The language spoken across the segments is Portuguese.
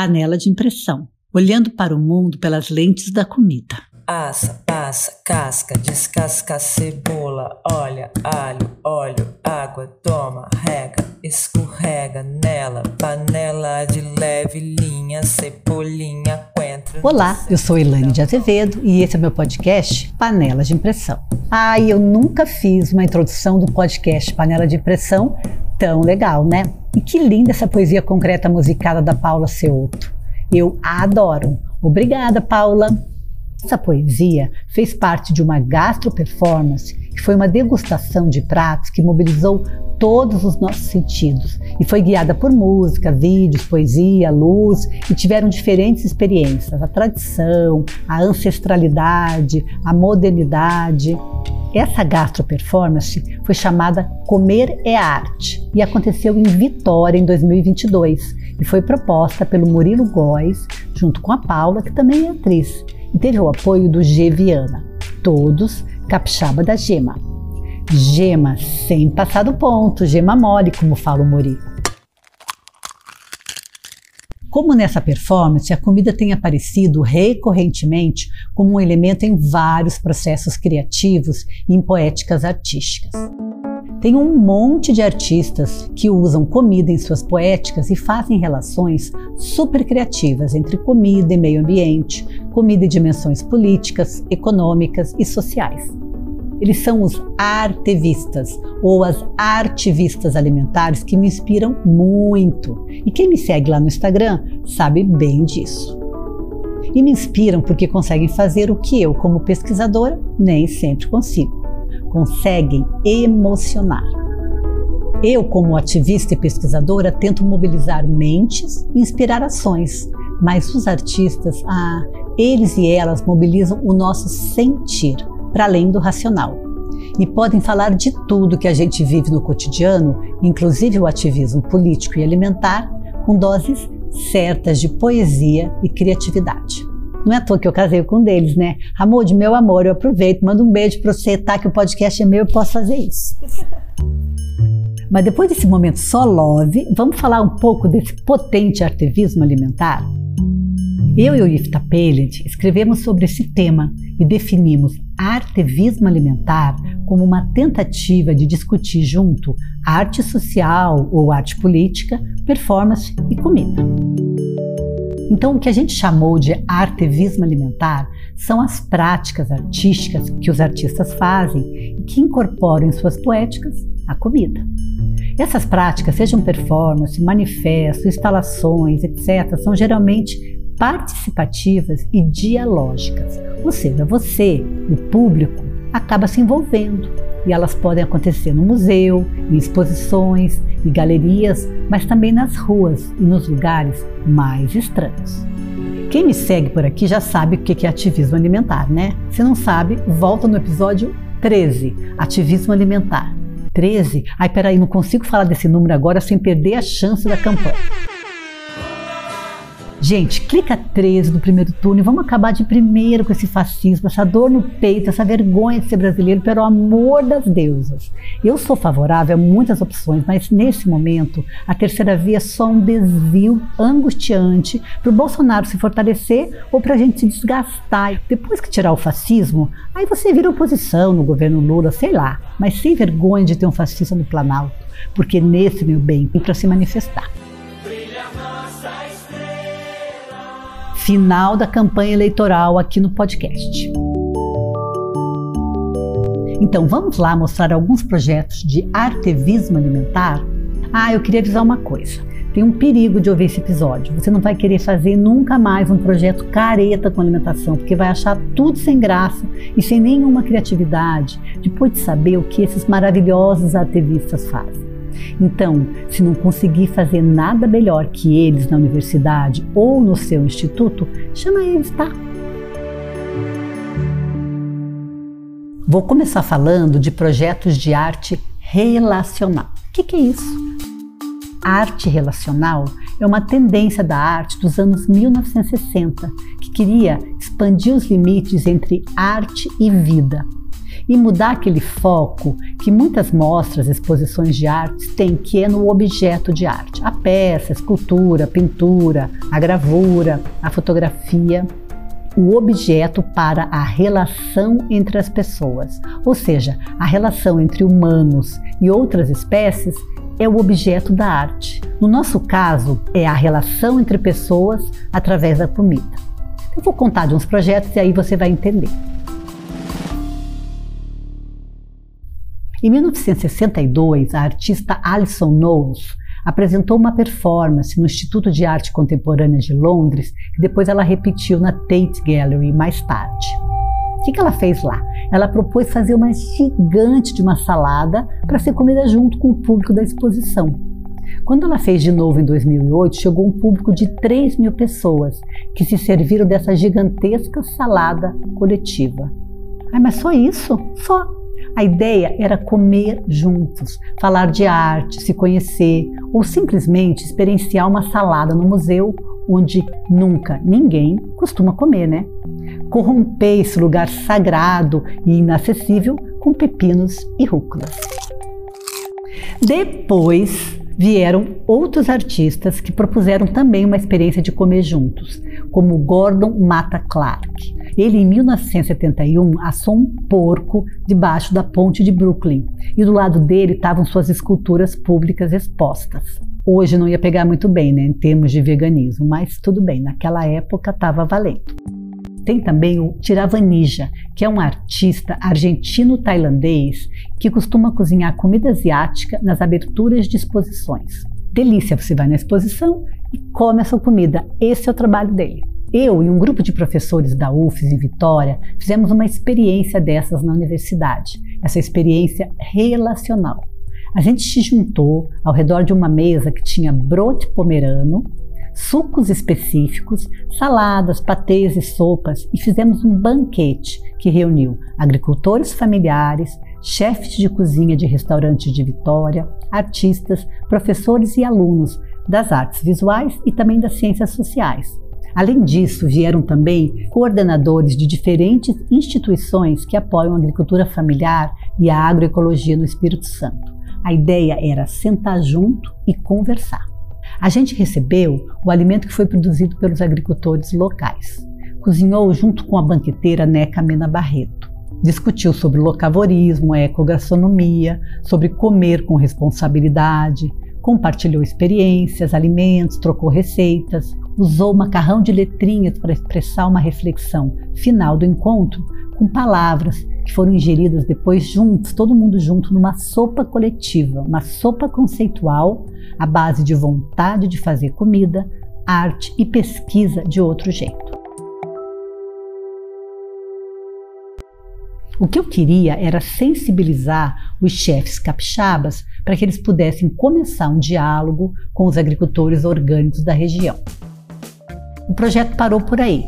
Panela de impressão, olhando para o mundo pelas lentes da comida. Assa, passa, casca, descasca a cebola, olha, alho, óleo, água, toma, rega, escorrega nela, panela de leve linha, cebolinha, coentro. Olá, eu sou Elaine de Azevedo e esse é meu podcast Panela de Impressão. Ai, eu nunca fiz uma introdução do podcast Panela de Impressão tão legal, né? E que linda essa poesia concreta musicada da Paula Ceuto. Eu a adoro. Obrigada, Paula. Essa poesia fez parte de uma gastro-performance que foi uma degustação de pratos que mobilizou todos os nossos sentidos e foi guiada por música, vídeos, poesia, luz e tiveram diferentes experiências: a tradição, a ancestralidade, a modernidade. Essa gastro-performance foi chamada Comer é Arte e aconteceu em Vitória em 2022 e foi proposta pelo Murilo Góes, junto com a Paula, que também é atriz e teve o apoio do G Viana, todos capixaba da gema. Gema sem passar do ponto, gema mole, como fala o Mori. Como nessa performance, a comida tem aparecido recorrentemente como um elemento em vários processos criativos e em poéticas artísticas. Tem um monte de artistas que usam comida em suas poéticas e fazem relações super criativas entre comida e meio ambiente, comida e dimensões políticas, econômicas e sociais. Eles são os artevistas ou as artivistas alimentares que me inspiram muito. E quem me segue lá no Instagram sabe bem disso. E me inspiram porque conseguem fazer o que eu, como pesquisadora, nem sempre consigo conseguem emocionar. Eu, como ativista e pesquisadora, tento mobilizar mentes e inspirar ações, mas os artistas, ah, eles e elas mobilizam o nosso sentir, para além do racional. E podem falar de tudo que a gente vive no cotidiano, inclusive o ativismo político e alimentar, com doses certas de poesia e criatividade. Não é à toa que eu casei com um deles, né? de meu amor, eu aproveito, mando um beijo para você, tá? Que o podcast é meu, eu posso fazer isso. Mas depois desse momento só love, vamos falar um pouco desse potente ativismo alimentar? Eu e o Ifta Pellet escrevemos sobre esse tema e definimos artevismo alimentar como uma tentativa de discutir junto arte social ou arte política, performance e comida. Então, o que a gente chamou de artevismo alimentar são as práticas artísticas que os artistas fazem e que incorporam em suas poéticas a comida. Essas práticas, sejam performance, manifesto, instalações, etc., são geralmente participativas e dialógicas, ou seja, você, o público, acaba se envolvendo e elas podem acontecer no museu, em exposições e galerias, mas também nas ruas e nos lugares mais estranhos. Quem me segue por aqui já sabe o que é ativismo alimentar, né? Se não sabe, volta no episódio 13, Ativismo Alimentar. 13? Ai, peraí, não consigo falar desse número agora sem perder a chance da campanha. Gente, clica 13 do primeiro turno e vamos acabar de primeiro com esse fascismo, essa dor no peito, essa vergonha de ser brasileiro, pelo amor das deusas. Eu sou favorável a muitas opções, mas nesse momento a terceira via é só um desvio angustiante para o Bolsonaro se fortalecer ou para a gente se desgastar. Depois que tirar o fascismo, aí você vira oposição no governo Lula, sei lá, mas sem vergonha de ter um fascista no Planalto, porque nesse, meu bem, para se manifestar. Final da campanha eleitoral aqui no podcast. Então vamos lá mostrar alguns projetos de artevismo alimentar? Ah, eu queria avisar uma coisa. Tem um perigo de ouvir esse episódio. Você não vai querer fazer nunca mais um projeto careta com alimentação, porque vai achar tudo sem graça e sem nenhuma criatividade, depois de saber o que esses maravilhosos ativistas fazem. Então, se não conseguir fazer nada melhor que eles na universidade ou no seu instituto, chama eles, tá? Vou começar falando de projetos de arte relacional. O que, que é isso? arte relacional é uma tendência da arte dos anos 1960 que queria expandir os limites entre arte e vida e mudar aquele foco que muitas mostras, exposições de artes têm, que é no objeto de arte. A peça, a escultura, a pintura, a gravura, a fotografia o objeto para a relação entre as pessoas, ou seja, a relação entre humanos e outras espécies é o objeto da arte. No nosso caso, é a relação entre pessoas através da comida. Eu vou contar de uns projetos e aí você vai entender. Em 1962, a artista Alison Knowles apresentou uma performance no Instituto de Arte Contemporânea de Londres, que depois ela repetiu na Tate Gallery mais tarde. O que, ela fez lá? Ela propôs fazer uma gigante de uma salada para ser comida junto com o público da exposição. Quando ela fez de novo em 2008, chegou um público de 3 mil pessoas que se serviram dessa gigantesca salada coletiva. Ai, mas só isso? Só. A ideia era comer juntos, falar de arte, se conhecer ou simplesmente experienciar uma salada no museu onde nunca ninguém costuma comer, né? Corromper esse lugar sagrado e inacessível com pepinos e rúculas. Depois vieram outros artistas que propuseram também uma experiência de comer juntos, como Gordon Mata Clark. Ele, em 1971, assou um porco debaixo da ponte de Brooklyn e do lado dele estavam suas esculturas públicas expostas. Hoje não ia pegar muito bem, né, em termos de veganismo, mas tudo bem, naquela época estava valendo. Tem também o Tiravanija, que é um artista argentino-tailandês que costuma cozinhar comida asiática nas aberturas de exposições. Delícia, você vai na exposição e come a sua comida. Esse é o trabalho dele. Eu e um grupo de professores da UFES em Vitória fizemos uma experiência dessas na universidade, essa experiência relacional. A gente se juntou ao redor de uma mesa que tinha brote pomerano, sucos específicos, saladas, patês e sopas e fizemos um banquete que reuniu agricultores familiares, chefes de cozinha de restaurantes de Vitória, artistas, professores e alunos das artes visuais e também das ciências sociais. Além disso, vieram também coordenadores de diferentes instituições que apoiam a agricultura familiar e a agroecologia no Espírito Santo. A ideia era sentar junto e conversar. A gente recebeu o alimento que foi produzido pelos agricultores locais. Cozinhou junto com a banqueteira Neca Mena Barreto. Discutiu sobre locavorismo, ecogastronomia, sobre comer com responsabilidade, compartilhou experiências, alimentos, trocou receitas, usou macarrão de letrinhas para expressar uma reflexão final do encontro com palavras que foram ingeridas depois juntos, todo mundo junto, numa sopa coletiva, uma sopa conceitual à base de vontade de fazer comida, arte e pesquisa de outro jeito. O que eu queria era sensibilizar os chefes capixabas para que eles pudessem começar um diálogo com os agricultores orgânicos da região. O projeto parou por aí,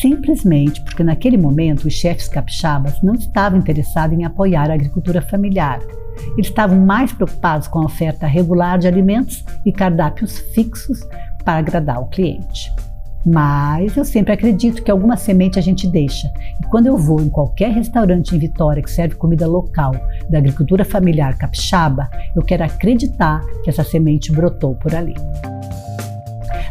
simplesmente porque naquele momento os chefes capixabas não estavam interessados em apoiar a agricultura familiar. Eles estavam mais preocupados com a oferta regular de alimentos e cardápios fixos para agradar o cliente. Mas eu sempre acredito que alguma semente a gente deixa. E quando eu vou em qualquer restaurante em Vitória que serve comida local da agricultura familiar capixaba, eu quero acreditar que essa semente brotou por ali.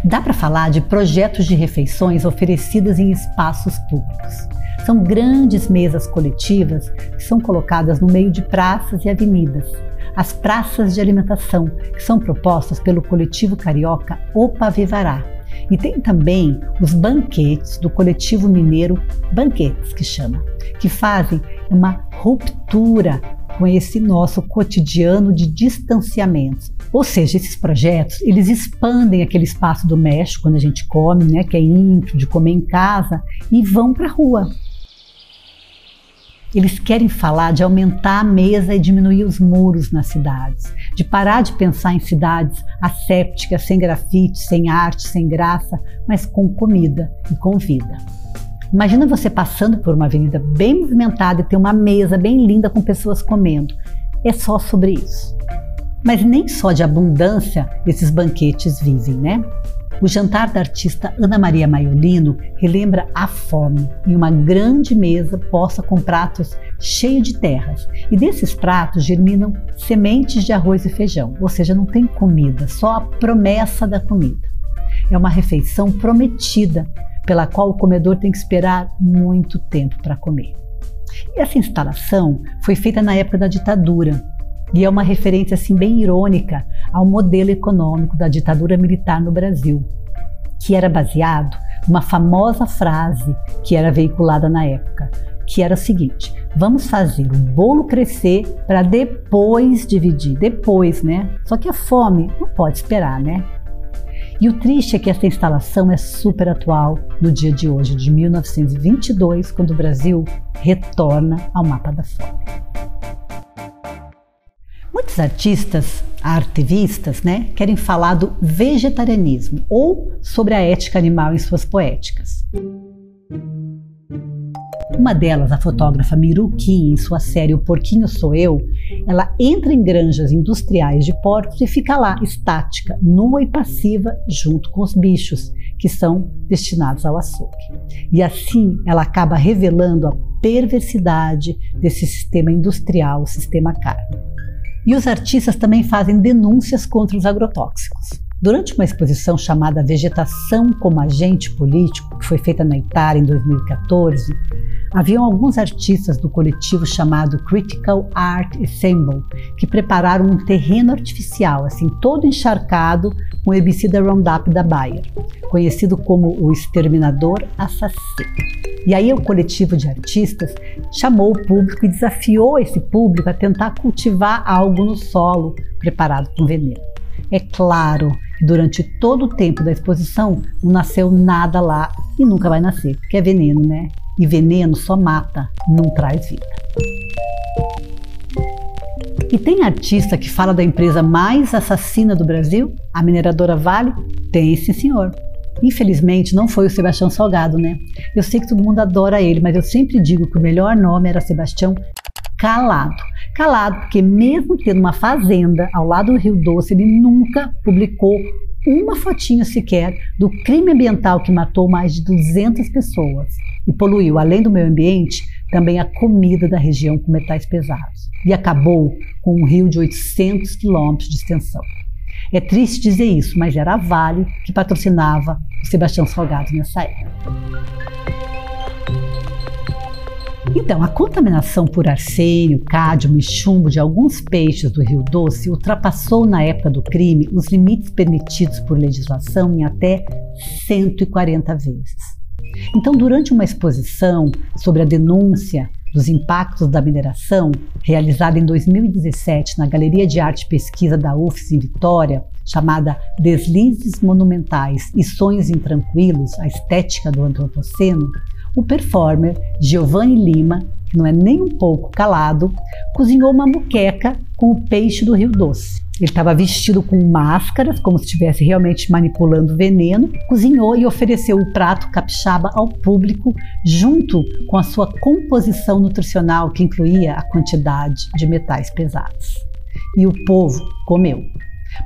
Dá para falar de projetos de refeições oferecidas em espaços públicos. São grandes mesas coletivas que são colocadas no meio de praças e avenidas. As praças de alimentação, que são propostas pelo coletivo carioca Opa Vivará, e tem também os banquetes do coletivo mineiro Banquetes, que chama, que fazem uma ruptura com esse nosso cotidiano de distanciamento. Ou seja, esses projetos, eles expandem aquele espaço doméstico quando a gente come, né, que é íntimo, de comer em casa, e vão para a rua. Eles querem falar de aumentar a mesa e diminuir os muros nas cidades, de parar de pensar em cidades assépticas, sem grafite, sem arte, sem graça, mas com comida e com vida. Imagina você passando por uma avenida bem movimentada e ter uma mesa bem linda com pessoas comendo. É só sobre isso. Mas nem só de abundância esses banquetes vivem, né? O jantar da artista Ana Maria Maiolino relembra a fome em uma grande mesa posta com pratos cheios de terras. E desses pratos germinam sementes de arroz e feijão, ou seja, não tem comida, só a promessa da comida. É uma refeição prometida, pela qual o comedor tem que esperar muito tempo para comer. E essa instalação foi feita na época da ditadura, e é uma referência assim bem irônica ao modelo econômico da ditadura militar no Brasil, que era baseado numa famosa frase que era veiculada na época, que era o seguinte: vamos fazer o bolo crescer para depois dividir, depois, né? Só que a fome não pode esperar, né? E o triste é que essa instalação é super atual no dia de hoje, de 1922, quando o Brasil retorna ao mapa da fome. Muitos artistas, artivistas, né, querem falar do vegetarianismo ou sobre a ética animal em suas poéticas. Uma delas, a fotógrafa Miruki, em sua série O Porquinho Sou Eu, ela entra em granjas industriais de porcos e fica lá, estática, nua e passiva, junto com os bichos, que são destinados ao açougue. E assim ela acaba revelando a perversidade desse sistema industrial, o sistema carne. E os artistas também fazem denúncias contra os agrotóxicos. Durante uma exposição chamada Vegetação como Agente Político, que foi feita na Itália em 2014, haviam alguns artistas do coletivo chamado Critical Art Ensemble que prepararam um terreno artificial, assim, todo encharcado com o herbicida Roundup da Bayer, conhecido como o exterminador assassino. E aí o coletivo de artistas chamou o público e desafiou esse público a tentar cultivar algo no solo preparado com veneno. É claro durante todo o tempo da exposição não nasceu nada lá e nunca vai nascer, porque é veneno, né? E veneno só mata, não traz vida. E tem artista que fala da empresa mais assassina do Brasil, a mineradora Vale? Tem sim, senhor. Infelizmente, não foi o Sebastião Salgado, né? Eu sei que todo mundo adora ele, mas eu sempre digo que o melhor nome era Sebastião Calado. Calado, porque mesmo tendo uma fazenda ao lado do Rio Doce, ele nunca publicou uma fotinha sequer do crime ambiental que matou mais de 200 pessoas e poluiu, além do meio ambiente, também a comida da região com metais pesados. E acabou com um rio de 800 quilômetros de extensão. É triste dizer isso, mas era a Vale que patrocinava o Sebastião Salgado nessa época. Então, a contaminação por arsênio, cádmio e chumbo de alguns peixes do Rio Doce ultrapassou na época do crime os limites permitidos por legislação em até 140 vezes. Então, durante uma exposição sobre a denúncia dos impactos da mineração, realizada em 2017 na Galeria de Arte e Pesquisa da UFS em Vitória, chamada Deslizes Monumentais e Sonhos Intranquilos, a estética do antropoceno, o performer Giovanni Lima, que não é nem um pouco calado, cozinhou uma muqueca com o peixe do Rio Doce. Ele estava vestido com máscaras, como se estivesse realmente manipulando veneno, cozinhou e ofereceu o prato capixaba ao público, junto com a sua composição nutricional, que incluía a quantidade de metais pesados. E o povo comeu.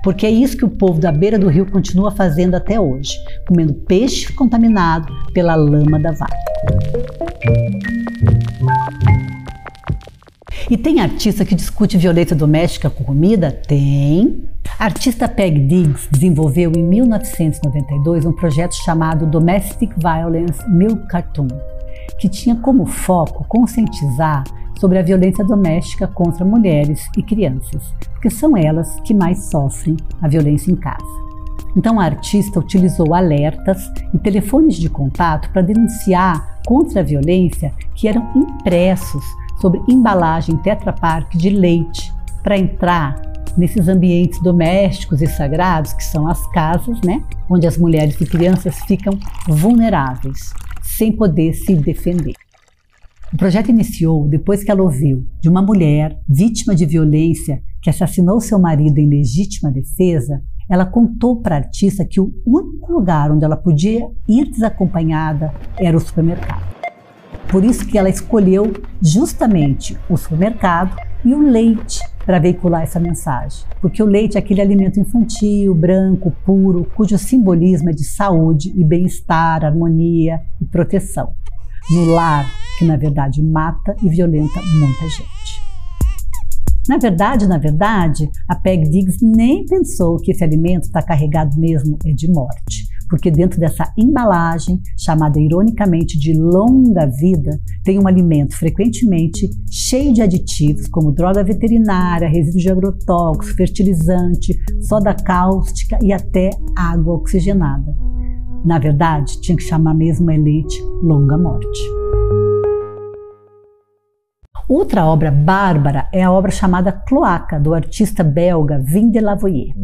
Porque é isso que o povo da beira do rio continua fazendo até hoje, comendo peixe contaminado pela lama da vaca. E tem artista que discute violência doméstica com comida? Tem. A artista Peg Diggs desenvolveu em 1992 um projeto chamado Domestic Violence Milk Cartoon, que tinha como foco conscientizar sobre a violência doméstica contra mulheres e crianças, porque são elas que mais sofrem a violência em casa. Então a artista utilizou alertas e telefones de contato para denunciar contra a violência que eram impressos sobre embalagem Tetra Pak de leite para entrar nesses ambientes domésticos e sagrados que são as casas, né, onde as mulheres e crianças ficam vulneráveis, sem poder se defender. O projeto iniciou depois que ela ouviu de uma mulher vítima de violência que assassinou seu marido em legítima defesa. Ela contou para a artista que o único lugar onde ela podia ir desacompanhada era o supermercado. Por isso que ela escolheu justamente o supermercado e o leite para veicular essa mensagem, porque o leite é aquele alimento infantil, branco, puro, cujo simbolismo é de saúde e bem-estar, harmonia e proteção. No lar, que na verdade mata e violenta muita gente. Na verdade, na verdade, a Peg Diggs nem pensou que esse alimento está carregado mesmo é de morte, porque dentro dessa embalagem, chamada ironicamente de longa vida, tem um alimento frequentemente cheio de aditivos como droga veterinária, resíduos de agrotóxicos, fertilizante, soda cáustica e até água oxigenada. Na verdade, tinha que chamar mesmo Elite Longa Morte. Outra obra bárbara é a obra chamada Cloaca, do artista belga Vin de Lavoyer.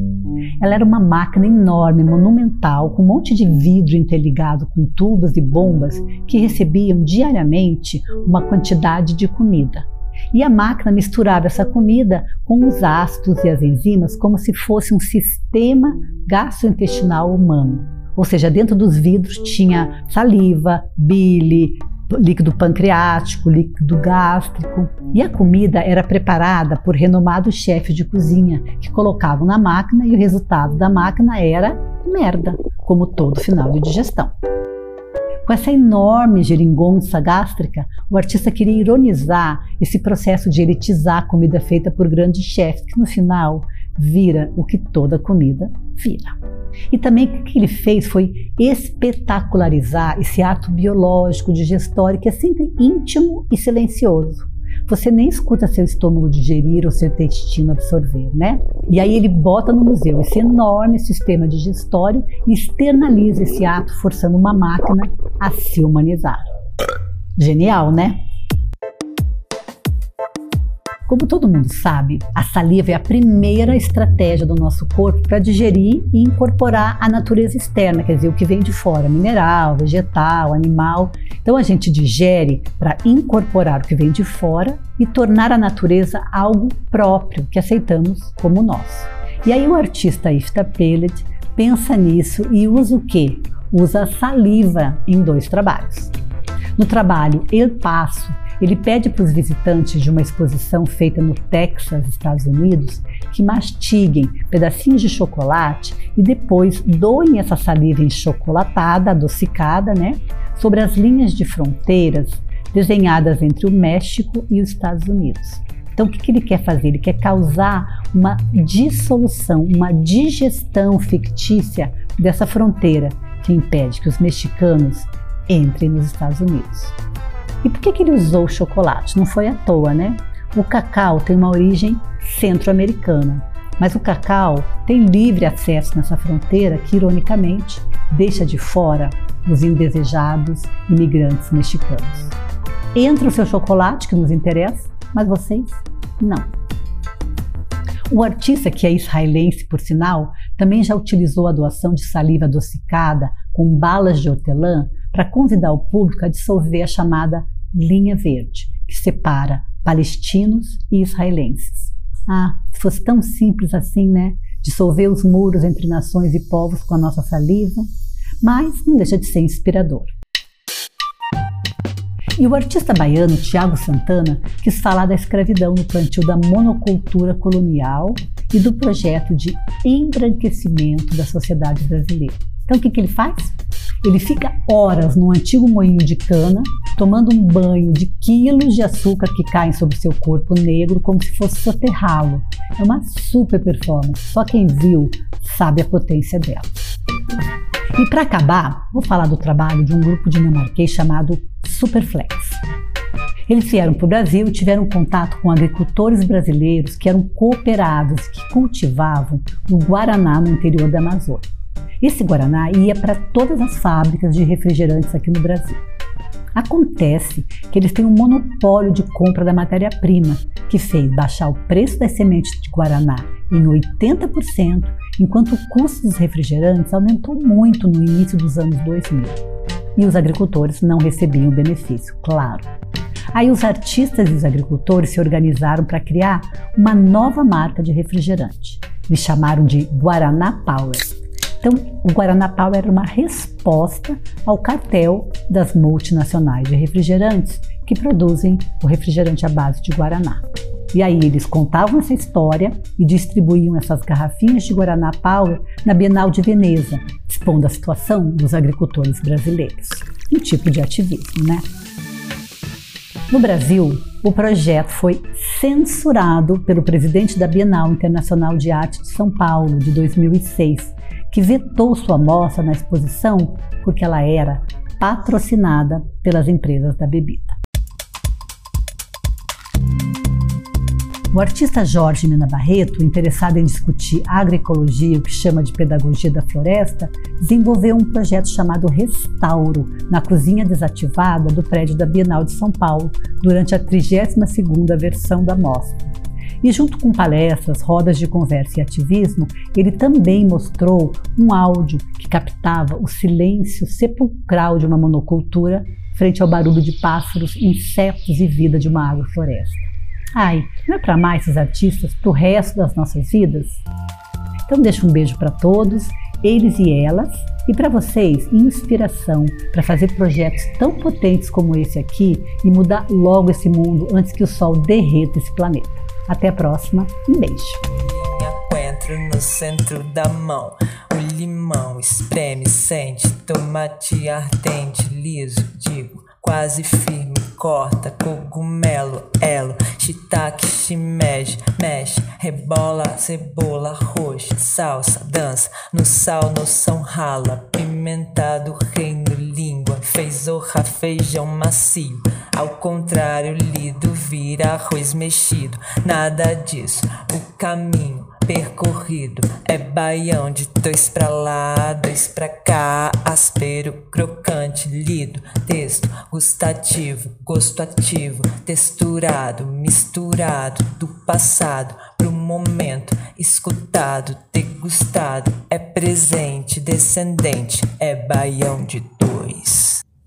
Ela era uma máquina enorme, monumental, com um monte de vidro interligado com tubos e bombas que recebiam diariamente uma quantidade de comida. E a máquina misturava essa comida com os ácidos e as enzimas como se fosse um sistema gastrointestinal humano. Ou seja, dentro dos vidros tinha saliva, bile, líquido pancreático, líquido gástrico. E a comida era preparada por renomados chefes de cozinha que colocavam na máquina e o resultado da máquina era merda, como todo final de digestão. Com essa enorme geringonça gástrica, o artista queria ironizar esse processo de elitizar a comida feita por grandes chefes, que no final vira o que toda comida vira. E também o que ele fez foi espetacularizar esse ato biológico digestório que é sempre íntimo e silencioso. Você nem escuta seu estômago digerir ou seu intestino absorver, né? E aí ele bota no museu esse enorme sistema digestório e externaliza esse ato, forçando uma máquina a se humanizar. Genial, né? Como todo mundo sabe, a saliva é a primeira estratégia do nosso corpo para digerir e incorporar a natureza externa, quer dizer, o que vem de fora, mineral, vegetal, animal. Então a gente digere para incorporar o que vem de fora e tornar a natureza algo próprio que aceitamos como nosso. E aí o artista Ifta Pellet pensa nisso e usa o quê? Usa a saliva em dois trabalhos. No trabalho El Passo, ele pede para os visitantes de uma exposição feita no Texas, Estados Unidos, que mastiguem pedacinhos de chocolate e depois doem essa saliva enchocolatada, adocicada, né, sobre as linhas de fronteiras desenhadas entre o México e os Estados Unidos. Então, o que, que ele quer fazer? Ele quer causar uma dissolução, uma digestão fictícia dessa fronteira que impede que os mexicanos entrem nos Estados Unidos. E por que, que ele usou o chocolate? Não foi à toa, né? O cacau tem uma origem centro-americana, mas o cacau tem livre acesso nessa fronteira que, ironicamente, deixa de fora os indesejados imigrantes mexicanos. Entra o seu chocolate, que nos interessa, mas vocês não. O artista, que é israelense por sinal, também já utilizou a doação de saliva adocicada com balas de hortelã para convidar o público a dissolver a chamada linha verde, que separa palestinos e israelenses. Ah, se fosse tão simples assim, né? Dissolver os muros entre nações e povos com a nossa saliva, mas não deixa de ser inspirador. E o artista baiano Tiago Santana quis falar da escravidão no plantio da monocultura colonial e do projeto de embranquecimento da sociedade brasileira. Então, o que, que ele faz? Ele fica horas num antigo moinho de cana, tomando um banho de quilos de açúcar que caem sobre seu corpo negro como se fosse soterrá-lo. É uma super performance, só quem viu sabe a potência dela. E para acabar, vou falar do trabalho de um grupo dinamarquês chamado Superflex. Eles vieram para o Brasil e tiveram contato com agricultores brasileiros que eram cooperados, que cultivavam o guaraná no interior da Amazônia. Esse Guaraná ia para todas as fábricas de refrigerantes aqui no Brasil. Acontece que eles têm um monopólio de compra da matéria-prima, que fez baixar o preço das sementes de Guaraná em 80%, enquanto o custo dos refrigerantes aumentou muito no início dos anos 2000. E os agricultores não recebiam o benefício, claro. Aí os artistas e os agricultores se organizaram para criar uma nova marca de refrigerante. Eles chamaram de Guaraná Power então, o Guaraná Power era uma resposta ao cartel das multinacionais de refrigerantes que produzem o refrigerante à base de Guaraná. E aí eles contavam essa história e distribuíam essas garrafinhas de Guaraná Power na Bienal de Veneza, expondo a situação dos agricultores brasileiros. Um tipo de ativismo, né? No Brasil, o projeto foi censurado pelo presidente da Bienal Internacional de Arte de São Paulo de 2006, que vetou sua mostra na exposição porque ela era patrocinada pelas empresas da bebida. O artista Jorge Mina Barreto, interessado em discutir agroecologia, o que chama de pedagogia da floresta, desenvolveu um projeto chamado Restauro, na cozinha desativada do prédio da Bienal de São Paulo, durante a 32ª versão da mostra. E junto com palestras, rodas de conversa e ativismo, ele também mostrou um áudio que captava o silêncio sepulcral de uma monocultura frente ao barulho de pássaros, insetos e vida de uma agrofloresta. Ai, não é para mais esses artistas para o resto das nossas vidas? Então deixo um beijo para todos, eles e elas, e para vocês, inspiração para fazer projetos tão potentes como esse aqui e mudar logo esse mundo antes que o sol derreta esse planeta. Até a próxima, um beijo. Coentro no centro da mão, o limão espreme, sente, tomate ardente, liso, digo quase firme, corta, cogumelo, elo, shiitake, shimeji, mexe, rebola, cebola, roxa, salsa, dança, no sal, noção rala, pimentado, reino, língua, fez orra, feijão macio, ao contrário, lido, vira arroz mexido, nada disso, o caminho percorrido é baião de dois pra lá, dois pra cá, áspero, crocante, lido, texto, gustativo, gosto ativo, texturado, misturado do passado pro momento, escutado, degustado, é presente, descendente, é baião de dois.